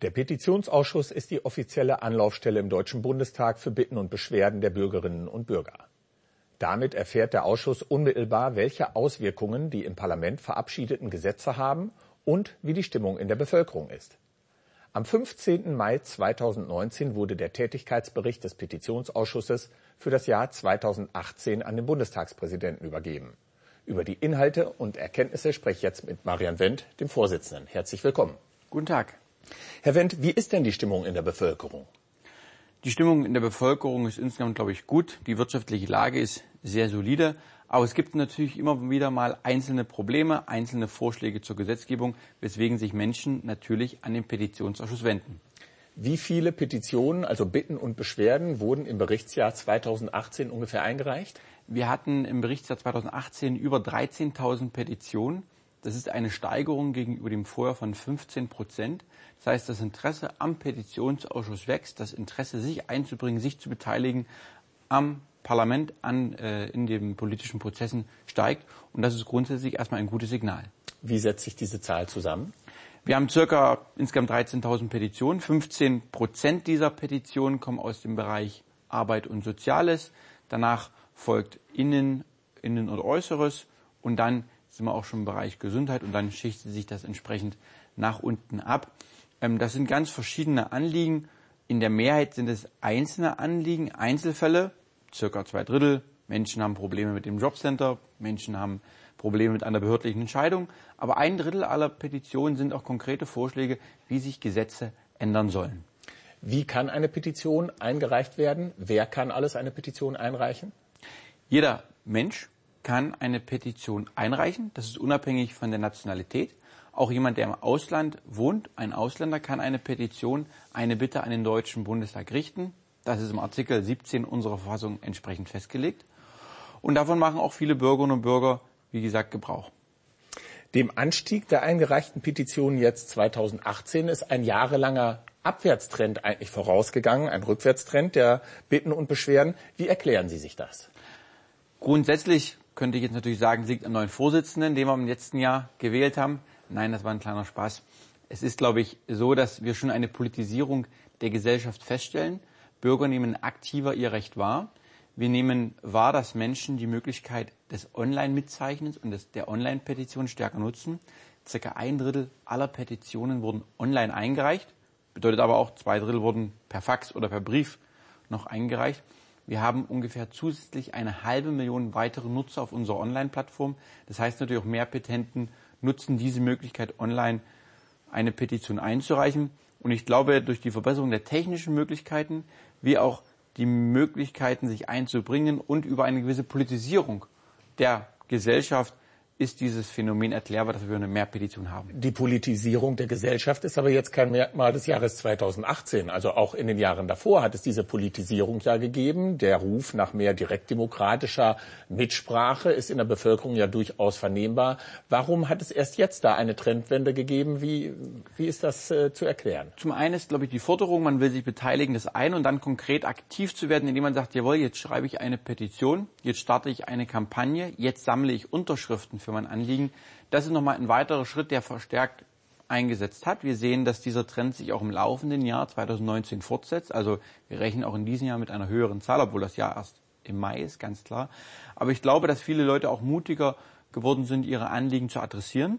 Der Petitionsausschuss ist die offizielle Anlaufstelle im Deutschen Bundestag für Bitten und Beschwerden der Bürgerinnen und Bürger. Damit erfährt der Ausschuss unmittelbar, welche Auswirkungen die im Parlament verabschiedeten Gesetze haben und wie die Stimmung in der Bevölkerung ist. Am 15. Mai 2019 wurde der Tätigkeitsbericht des Petitionsausschusses für das Jahr 2018 an den Bundestagspräsidenten übergeben. Über die Inhalte und Erkenntnisse spreche ich jetzt mit Marian Wendt, dem Vorsitzenden. Herzlich willkommen. Guten Tag. Herr Wendt, wie ist denn die Stimmung in der Bevölkerung? Die Stimmung in der Bevölkerung ist insgesamt, glaube ich, gut. Die wirtschaftliche Lage ist sehr solide. Aber es gibt natürlich immer wieder mal einzelne Probleme, einzelne Vorschläge zur Gesetzgebung, weswegen sich Menschen natürlich an den Petitionsausschuss wenden. Wie viele Petitionen, also Bitten und Beschwerden, wurden im Berichtsjahr 2018 ungefähr eingereicht? Wir hatten im Berichtsjahr 2018 über 13.000 Petitionen. Das ist eine Steigerung gegenüber dem Vorjahr von 15 Prozent. Das heißt, das Interesse am Petitionsausschuss wächst, das Interesse, sich einzubringen, sich zu beteiligen am Parlament, an, äh, in den politischen Prozessen steigt. Und das ist grundsätzlich erstmal ein gutes Signal. Wie setzt sich diese Zahl zusammen? Wir haben circa insgesamt 13.000 Petitionen. 15 Prozent dieser Petitionen kommen aus dem Bereich Arbeit und Soziales. Danach folgt Innen, Innen und Äußeres. Und dann sind wir auch schon im Bereich Gesundheit und dann schichtet sich das entsprechend nach unten ab. Ähm, das sind ganz verschiedene Anliegen. In der Mehrheit sind es einzelne Anliegen, Einzelfälle, circa zwei Drittel. Menschen haben Probleme mit dem Jobcenter, Menschen haben Probleme mit einer behördlichen Entscheidung. Aber ein Drittel aller Petitionen sind auch konkrete Vorschläge, wie sich Gesetze ändern sollen. Wie kann eine Petition eingereicht werden? Wer kann alles eine Petition einreichen? Jeder Mensch kann eine Petition einreichen. Das ist unabhängig von der Nationalität. Auch jemand, der im Ausland wohnt, ein Ausländer, kann eine Petition, eine Bitte an den Deutschen Bundestag richten. Das ist im Artikel 17 unserer Verfassung entsprechend festgelegt. Und davon machen auch viele Bürgerinnen und Bürger, wie gesagt, Gebrauch. Dem Anstieg der eingereichten Petitionen jetzt 2018 ist ein jahrelanger Abwärtstrend eigentlich vorausgegangen, ein Rückwärtstrend der Bitten und Beschwerden. Wie erklären Sie sich das? Grundsätzlich könnte ich jetzt natürlich sagen, liegt am neuen Vorsitzenden, den wir im letzten Jahr gewählt haben. Nein, das war ein kleiner Spaß. Es ist, glaube ich, so, dass wir schon eine Politisierung der Gesellschaft feststellen. Bürger nehmen aktiver ihr Recht wahr. Wir nehmen wahr, dass Menschen die Möglichkeit des Online-Mitzeichnens und des, der Online-Petition stärker nutzen. Circa ein Drittel aller Petitionen wurden online eingereicht. Bedeutet aber auch, zwei Drittel wurden per Fax oder per Brief noch eingereicht. Wir haben ungefähr zusätzlich eine halbe Million weitere Nutzer auf unserer Online-Plattform. Das heißt natürlich auch mehr Petenten nutzen diese Möglichkeit, online eine Petition einzureichen. Und ich glaube, durch die Verbesserung der technischen Möglichkeiten, wie auch die Möglichkeiten, sich einzubringen und über eine gewisse Politisierung der Gesellschaft ist dieses Phänomen erklärbar, dass wir eine Mehrpetition haben. Die Politisierung der Gesellschaft ist aber jetzt kein Merkmal des Jahres 2018. Also auch in den Jahren davor hat es diese Politisierung ja gegeben. Der Ruf nach mehr direktdemokratischer Mitsprache ist in der Bevölkerung ja durchaus vernehmbar. Warum hat es erst jetzt da eine Trendwende gegeben? Wie, wie ist das äh, zu erklären? Zum einen ist, glaube ich, die Forderung, man will sich beteiligen, das eine und dann konkret aktiv zu werden, indem man sagt, jawohl, jetzt schreibe ich eine Petition, jetzt starte ich eine Kampagne, jetzt sammle ich Unterschriften für mein Anliegen. Das ist nochmal ein weiterer Schritt, der verstärkt eingesetzt hat. Wir sehen, dass dieser Trend sich auch im laufenden Jahr 2019 fortsetzt. Also wir rechnen auch in diesem Jahr mit einer höheren Zahl, obwohl das Jahr erst im Mai ist, ganz klar. Aber ich glaube, dass viele Leute auch mutiger geworden sind, ihre Anliegen zu adressieren.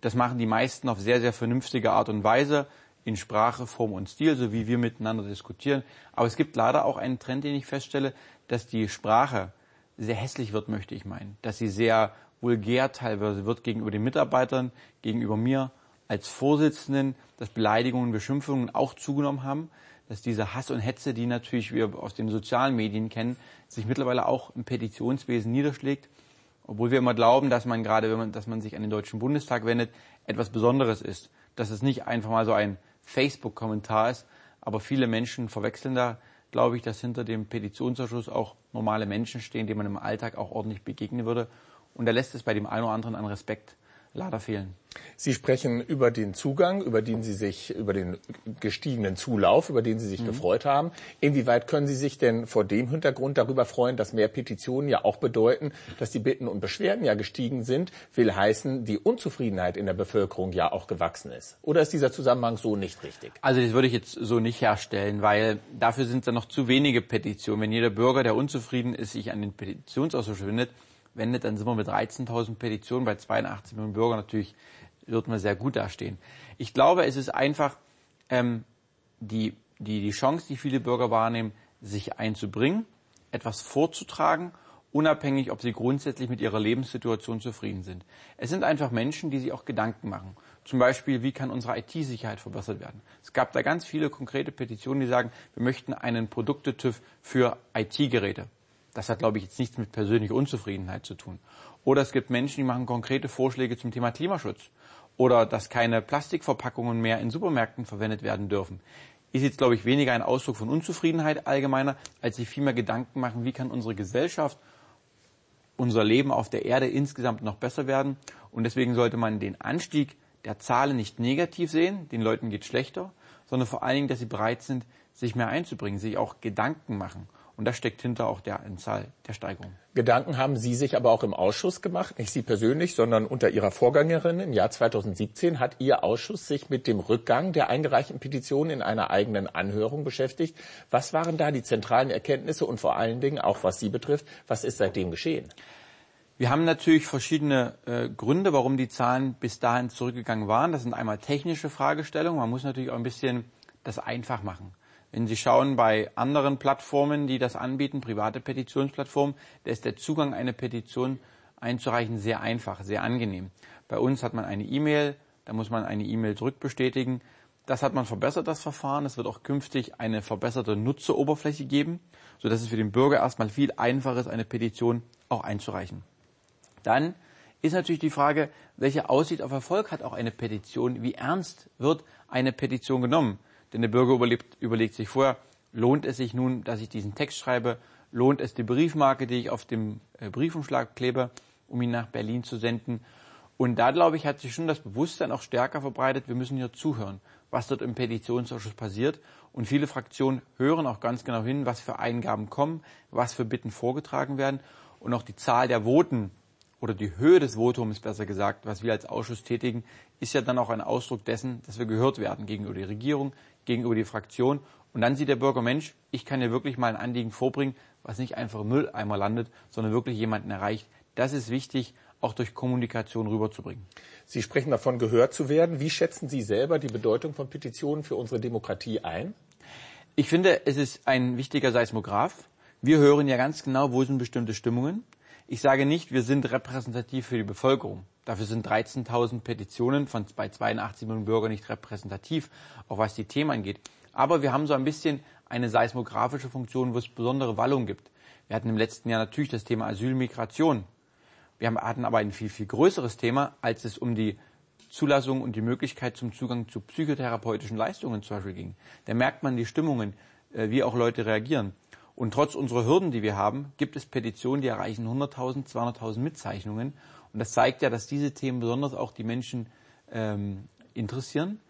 Das machen die meisten auf sehr, sehr vernünftige Art und Weise in Sprache, Form und Stil, so wie wir miteinander diskutieren. Aber es gibt leider auch einen Trend, den ich feststelle, dass die Sprache sehr hässlich wird, möchte ich meinen. Dass sie sehr vulgär teilweise wird gegenüber den Mitarbeitern, gegenüber mir als Vorsitzenden, dass Beleidigungen, Beschimpfungen auch zugenommen haben, dass diese Hass und Hetze, die natürlich wir aus den sozialen Medien kennen, sich mittlerweile auch im Petitionswesen niederschlägt, obwohl wir immer glauben, dass man gerade, wenn man, dass man sich an den Deutschen Bundestag wendet, etwas Besonderes ist, dass es nicht einfach mal so ein Facebook-Kommentar ist, aber viele Menschen verwechseln da, glaube ich, dass hinter dem Petitionsausschuss auch normale Menschen stehen, denen man im Alltag auch ordentlich begegnen würde und da lässt es bei dem einen oder anderen an Respekt leider fehlen. Sie sprechen über den Zugang, über den Sie sich, über den gestiegenen Zulauf, über den Sie sich mhm. gefreut haben. Inwieweit können Sie sich denn vor dem Hintergrund darüber freuen, dass mehr Petitionen ja auch bedeuten, dass die Bitten und Beschwerden ja gestiegen sind, will heißen, die Unzufriedenheit in der Bevölkerung ja auch gewachsen ist? Oder ist dieser Zusammenhang so nicht richtig? Also das würde ich jetzt so nicht herstellen, weil dafür sind da noch zu wenige Petitionen. Wenn jeder Bürger, der unzufrieden ist, sich an den Petitionsausschuss wendet, wendet, dann sind wir mit 13.000 Petitionen bei 82 Millionen Bürgern natürlich, wird man sehr gut dastehen. Ich glaube, es ist einfach ähm, die, die, die Chance, die viele Bürger wahrnehmen, sich einzubringen, etwas vorzutragen, unabhängig, ob sie grundsätzlich mit ihrer Lebenssituation zufrieden sind. Es sind einfach Menschen, die sich auch Gedanken machen. Zum Beispiel, wie kann unsere IT-Sicherheit verbessert werden? Es gab da ganz viele konkrete Petitionen, die sagen, wir möchten einen Produktetüv für IT-Geräte. Das hat, glaube ich, jetzt nichts mit persönlicher Unzufriedenheit zu tun. Oder es gibt Menschen, die machen konkrete Vorschläge zum Thema Klimaschutz. Oder dass keine Plastikverpackungen mehr in Supermärkten verwendet werden dürfen. Ist jetzt, glaube ich, weniger ein Ausdruck von Unzufriedenheit allgemeiner, als sich vielmehr Gedanken machen, wie kann unsere Gesellschaft, unser Leben auf der Erde insgesamt noch besser werden. Und deswegen sollte man den Anstieg der Zahlen nicht negativ sehen, den Leuten geht schlechter, sondern vor allen Dingen, dass sie bereit sind, sich mehr einzubringen, sich auch Gedanken machen. Und das steckt hinter auch der Anzahl der Steigerung. Gedanken haben Sie sich aber auch im Ausschuss gemacht, nicht Sie persönlich, sondern unter Ihrer Vorgängerin im Jahr 2017 hat Ihr Ausschuss sich mit dem Rückgang der eingereichten Petitionen in einer eigenen Anhörung beschäftigt. Was waren da die zentralen Erkenntnisse und vor allen Dingen auch was Sie betrifft, was ist seitdem geschehen? Wir haben natürlich verschiedene äh, Gründe, warum die Zahlen bis dahin zurückgegangen waren. Das sind einmal technische Fragestellungen. Man muss natürlich auch ein bisschen das einfach machen. Wenn Sie schauen bei anderen Plattformen, die das anbieten, private Petitionsplattformen, da ist der Zugang, eine Petition einzureichen, sehr einfach, sehr angenehm. Bei uns hat man eine E-Mail, da muss man eine E-Mail zurückbestätigen. Das hat man verbessert, das Verfahren. Es wird auch künftig eine verbesserte Nutzeroberfläche geben, sodass es für den Bürger erstmal viel einfacher ist, eine Petition auch einzureichen. Dann ist natürlich die Frage, welche Aussicht auf Erfolg hat auch eine Petition? Wie ernst wird eine Petition genommen? Denn der Bürger überlebt, überlegt sich vorher, lohnt es sich nun, dass ich diesen Text schreibe? Lohnt es die Briefmarke, die ich auf dem äh, Briefumschlag klebe, um ihn nach Berlin zu senden? Und da, glaube ich, hat sich schon das Bewusstsein auch stärker verbreitet, wir müssen hier zuhören, was dort im Petitionsausschuss passiert. Und viele Fraktionen hören auch ganz genau hin, was für Eingaben kommen, was für Bitten vorgetragen werden. Und auch die Zahl der Voten oder die Höhe des Votums, besser gesagt, was wir als Ausschuss tätigen, ist ja dann auch ein Ausdruck dessen, dass wir gehört werden gegenüber der Regierung, gegenüber die Fraktion. Und dann sieht der Bürger, Mensch, ich kann hier wirklich mal ein Anliegen vorbringen, was nicht einfach im Mülleimer landet, sondern wirklich jemanden erreicht. Das ist wichtig, auch durch Kommunikation rüberzubringen. Sie sprechen davon, gehört zu werden. Wie schätzen Sie selber die Bedeutung von Petitionen für unsere Demokratie ein? Ich finde, es ist ein wichtiger Seismograph. Wir hören ja ganz genau, wo sind bestimmte Stimmungen. Ich sage nicht, wir sind repräsentativ für die Bevölkerung. Dafür sind 13.000 Petitionen von bei 82 Millionen Bürgern nicht repräsentativ, auch was die Themen angeht. Aber wir haben so ein bisschen eine seismografische Funktion, wo es besondere Wallungen gibt. Wir hatten im letzten Jahr natürlich das Thema Asylmigration. Wir hatten aber ein viel, viel größeres Thema, als es um die Zulassung und die Möglichkeit zum Zugang zu psychotherapeutischen Leistungen zum Beispiel ging. Da merkt man die Stimmungen, äh, wie auch Leute reagieren. Und trotz unserer Hürden, die wir haben, gibt es Petitionen, die erreichen 100.000, 200.000 Mitzeichnungen. Und das zeigt ja, dass diese Themen besonders auch die Menschen ähm, interessieren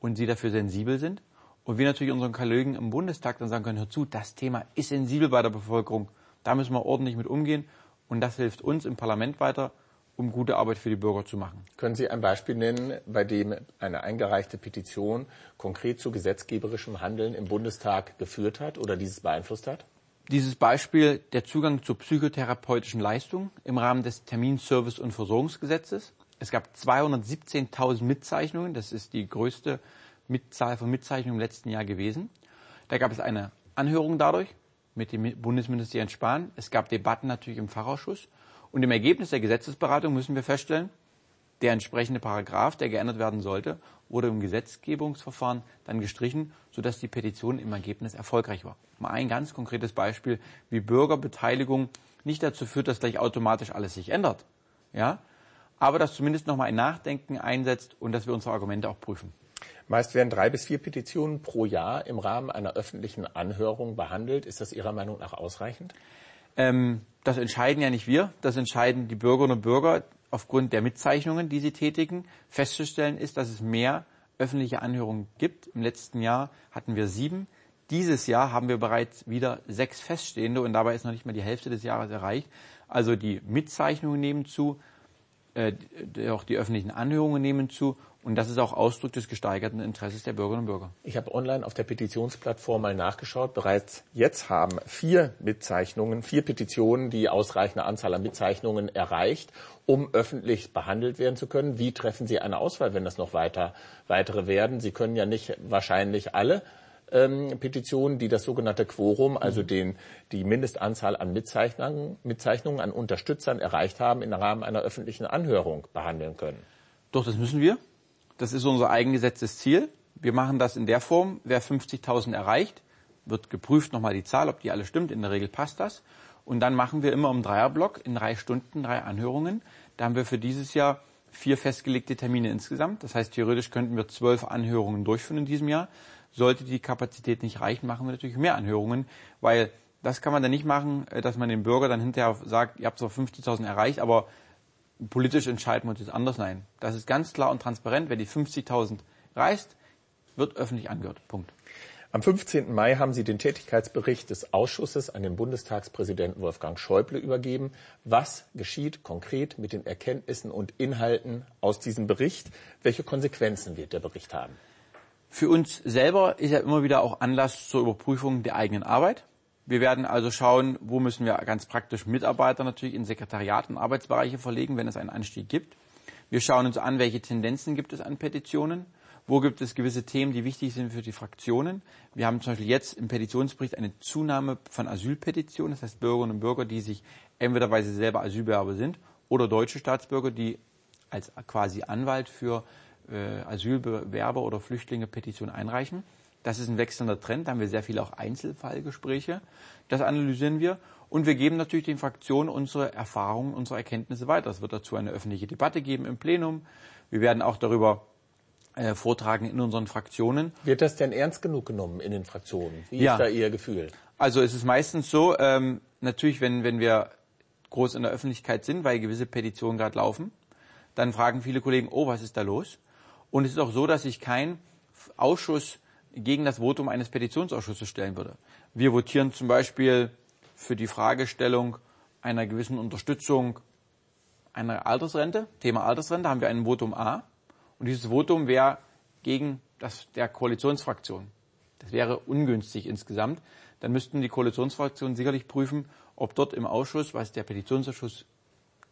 und sie dafür sensibel sind. Und wir natürlich unseren Kollegen im Bundestag dann sagen können, hör zu, das Thema ist sensibel bei der Bevölkerung. Da müssen wir ordentlich mit umgehen. Und das hilft uns im Parlament weiter, um gute Arbeit für die Bürger zu machen. Können Sie ein Beispiel nennen, bei dem eine eingereichte Petition konkret zu gesetzgeberischem Handeln im Bundestag geführt hat oder dieses beeinflusst hat? Dieses Beispiel der Zugang zur psychotherapeutischen Leistung im Rahmen des Terminservice- und Versorgungsgesetzes. Es gab 217.000 Mitzeichnungen. Das ist die größte Zahl von Mitzeichnungen im letzten Jahr gewesen. Da gab es eine Anhörung dadurch mit dem Bundesminister Jens Spahn. Es gab Debatten natürlich im Fachausschuss. Und im Ergebnis der Gesetzesberatung müssen wir feststellen, der entsprechende Paragraph, der geändert werden sollte, wurde im Gesetzgebungsverfahren dann gestrichen, sodass die Petition im Ergebnis erfolgreich war. Mal ein ganz konkretes Beispiel, wie Bürgerbeteiligung nicht dazu führt, dass gleich automatisch alles sich ändert. Ja? Aber dass zumindest nochmal ein Nachdenken einsetzt und dass wir unsere Argumente auch prüfen. Meist werden drei bis vier Petitionen pro Jahr im Rahmen einer öffentlichen Anhörung behandelt. Ist das Ihrer Meinung nach ausreichend? Ähm, das entscheiden ja nicht wir, das entscheiden die Bürgerinnen und Bürger aufgrund der Mitzeichnungen, die sie tätigen. Festzustellen ist, dass es mehr öffentliche Anhörungen gibt. Im letzten Jahr hatten wir sieben. Dieses Jahr haben wir bereits wieder sechs feststehende und dabei ist noch nicht mal die Hälfte des Jahres erreicht. Also die Mitzeichnungen nehmen zu, äh, auch die öffentlichen Anhörungen nehmen zu und das ist auch Ausdruck des gesteigerten Interesses der Bürgerinnen und Bürger. Ich habe online auf der Petitionsplattform mal nachgeschaut. Bereits jetzt haben vier Mitzeichnungen, vier Petitionen die ausreichende Anzahl an Mitzeichnungen erreicht, um öffentlich behandelt werden zu können. Wie treffen Sie eine Auswahl, wenn das noch weiter, weitere werden? Sie können ja nicht wahrscheinlich alle ähm, Petitionen, die das sogenannte Quorum, also mhm. den, die Mindestanzahl an Mitzeichnungen, Mitzeichnungen an Unterstützern erreicht haben, im Rahmen einer öffentlichen Anhörung behandeln können. Doch, das müssen wir. Das ist unser eigengesetztes Ziel. Wir machen das in der Form, wer 50.000 erreicht, wird geprüft nochmal die Zahl, ob die alle stimmt. In der Regel passt das. Und dann machen wir immer im Dreierblock in drei Stunden drei Anhörungen. Da haben wir für dieses Jahr vier festgelegte Termine insgesamt. Das heißt, theoretisch könnten wir zwölf Anhörungen durchführen in diesem Jahr. Sollte die Kapazität nicht reichen, machen wir natürlich mehr Anhörungen, weil das kann man dann nicht machen, äh, dass man dem Bürger dann hinterher sagt, ihr habt zwar 50.000 erreicht, aber politisch entscheiden wir uns jetzt anders. Nein, das ist ganz klar und transparent. Wer die 50.000 reißt, wird öffentlich angehört. Punkt. Am 15. Mai haben Sie den Tätigkeitsbericht des Ausschusses an den Bundestagspräsidenten Wolfgang Schäuble übergeben. Was geschieht konkret mit den Erkenntnissen und Inhalten aus diesem Bericht? Welche Konsequenzen wird der Bericht haben? Für uns selber ist ja immer wieder auch Anlass zur Überprüfung der eigenen Arbeit. Wir werden also schauen, wo müssen wir ganz praktisch Mitarbeiter natürlich in Sekretariaten, Arbeitsbereiche verlegen, wenn es einen Anstieg gibt. Wir schauen uns an, welche Tendenzen gibt es an Petitionen. Wo gibt es gewisse Themen, die wichtig sind für die Fraktionen? Wir haben zum Beispiel jetzt im Petitionsbericht eine Zunahme von Asylpetitionen, das heißt Bürgerinnen und Bürger, die sich entweder weil sie selber Asylbewerber sind oder deutsche Staatsbürger, die als quasi Anwalt für äh, Asylbewerber oder Flüchtlinge Petitionen einreichen. Das ist ein wechselnder Trend. Da haben wir sehr viele auch Einzelfallgespräche. Das analysieren wir. Und wir geben natürlich den Fraktionen unsere Erfahrungen, unsere Erkenntnisse weiter. Es wird dazu eine öffentliche Debatte geben im Plenum. Wir werden auch darüber äh, vortragen in unseren Fraktionen. Wird das denn ernst genug genommen in den Fraktionen? Wie ja. ist da Ihr Gefühl? Also es ist meistens so, ähm, natürlich, wenn, wenn wir groß in der Öffentlichkeit sind, weil gewisse Petitionen gerade laufen, dann fragen viele Kollegen, oh, was ist da los? Und es ist auch so, dass sich kein Ausschuss gegen das Votum eines Petitionsausschusses stellen würde. Wir votieren zum Beispiel für die Fragestellung einer gewissen Unterstützung einer Altersrente, Thema Altersrente, haben wir ein Votum A. Und dieses Votum wäre gegen das der Koalitionsfraktion. Das wäre ungünstig insgesamt. Dann müssten die Koalitionsfraktionen sicherlich prüfen, ob dort im Ausschuss, was der Petitionsausschuss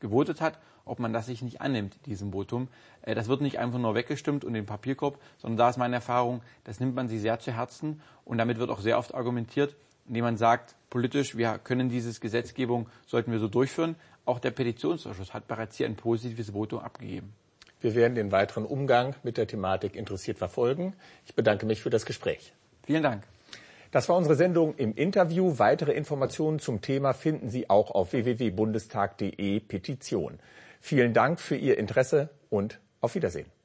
gewotet hat, ob man das sich nicht annimmt, diesem Votum. Äh, das wird nicht einfach nur weggestimmt und in den Papierkorb, sondern da ist meine Erfahrung, das nimmt man sich sehr zu Herzen und damit wird auch sehr oft argumentiert, indem man sagt, politisch, wir können diese Gesetzgebung, sollten wir so durchführen. Auch der Petitionsausschuss hat bereits hier ein positives Votum abgegeben. Wir werden den weiteren Umgang mit der Thematik interessiert verfolgen. Ich bedanke mich für das Gespräch. Vielen Dank. Das war unsere Sendung im Interview. Weitere Informationen zum Thema finden Sie auch auf www.bundestag.de Petition. Vielen Dank für Ihr Interesse und auf Wiedersehen.